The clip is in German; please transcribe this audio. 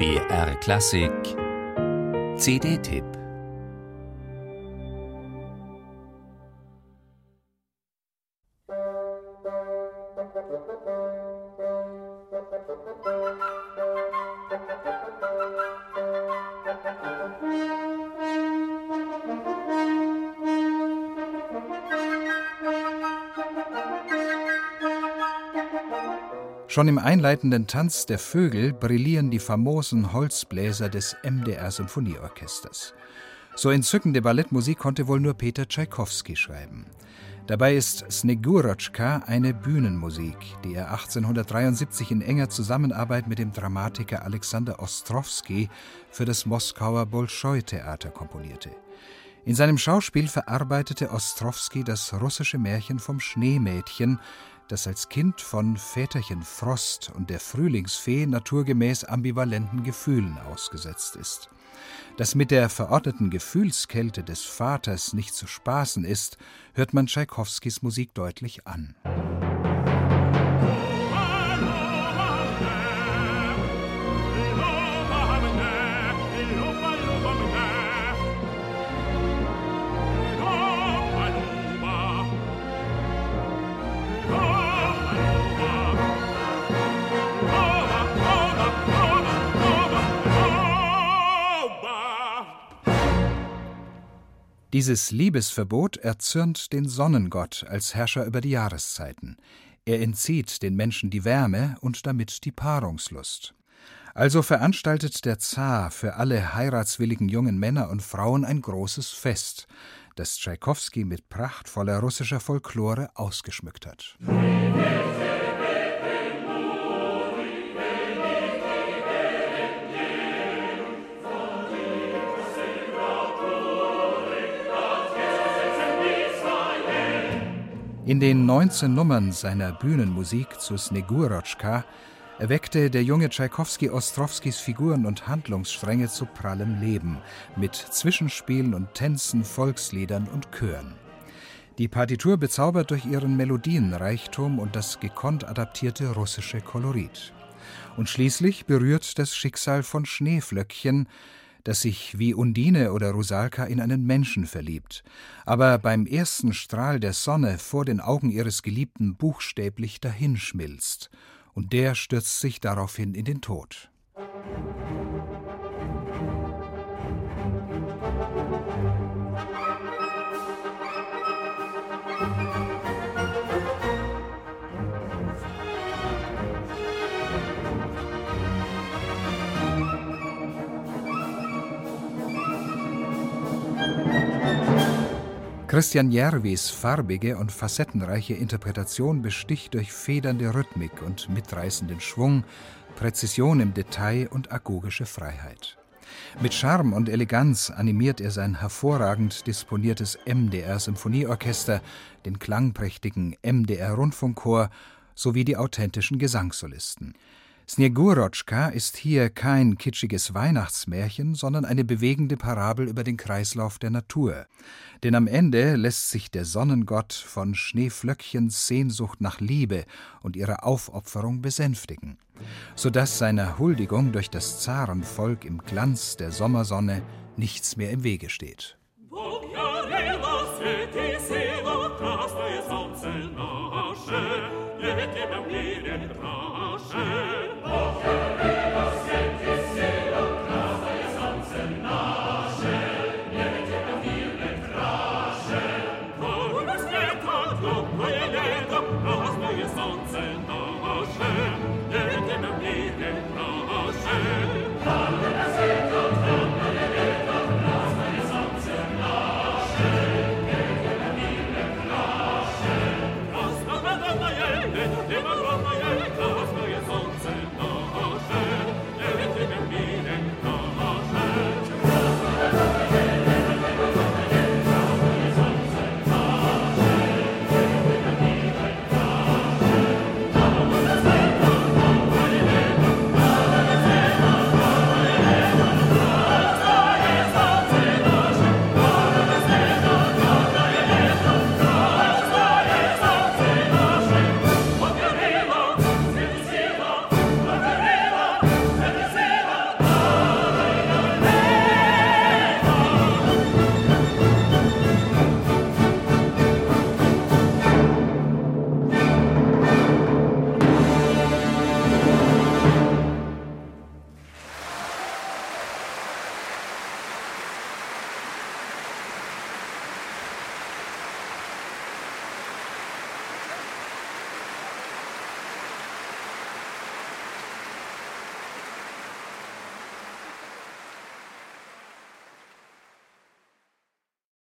BR Klassik. CD-Tipp Schon im einleitenden Tanz der Vögel brillieren die famosen Holzbläser des MDR Symphonieorchesters. So entzückende Ballettmusik konnte wohl nur Peter Tschaikowski schreiben. Dabei ist Snegurochka eine Bühnenmusik, die er 1873 in enger Zusammenarbeit mit dem Dramatiker Alexander Ostrowski für das Moskauer Bolschoi-Theater komponierte. In seinem Schauspiel verarbeitete Ostrowski das russische Märchen vom Schneemädchen, das als Kind von Väterchen Frost und der Frühlingsfee naturgemäß ambivalenten Gefühlen ausgesetzt ist. Dass mit der verordneten Gefühlskälte des Vaters nicht zu spaßen ist, hört man Tschaikowskis Musik deutlich an. Dieses Liebesverbot erzürnt den Sonnengott als Herrscher über die Jahreszeiten. Er entzieht den Menschen die Wärme und damit die Paarungslust. Also veranstaltet der Zar für alle heiratswilligen jungen Männer und Frauen ein großes Fest, das Tschaikowski mit prachtvoller russischer Folklore ausgeschmückt hat. In den 19 Nummern seiner Bühnenmusik zu Snegurochka erweckte der junge Tschaikowski Ostrowskis Figuren und Handlungsstränge zu prallem Leben, mit Zwischenspielen und Tänzen, Volksliedern und Chören. Die Partitur bezaubert durch ihren Melodienreichtum und das gekonnt adaptierte russische Kolorit. Und schließlich berührt das Schicksal von Schneeflöckchen, das sich wie Undine oder Rusalka in einen Menschen verliebt, aber beim ersten Strahl der Sonne vor den Augen ihres Geliebten buchstäblich dahinschmilzt, und der stürzt sich daraufhin in den Tod. Christian Järvis farbige und facettenreiche Interpretation besticht durch federnde Rhythmik und mitreißenden Schwung, Präzision im Detail und agogische Freiheit. Mit Charme und Eleganz animiert er sein hervorragend disponiertes MDR-Symphonieorchester, den klangprächtigen MDR-Rundfunkchor sowie die authentischen Gesangssolisten. Snegurotschka ist hier kein kitschiges Weihnachtsmärchen, sondern eine bewegende Parabel über den Kreislauf der Natur. Denn am Ende lässt sich der Sonnengott von Schneeflöckchens Sehnsucht nach Liebe und ihrer Aufopferung besänftigen, so dass seiner Huldigung durch das Zarenvolk im Glanz der Sommersonne nichts mehr im Wege steht. Jedem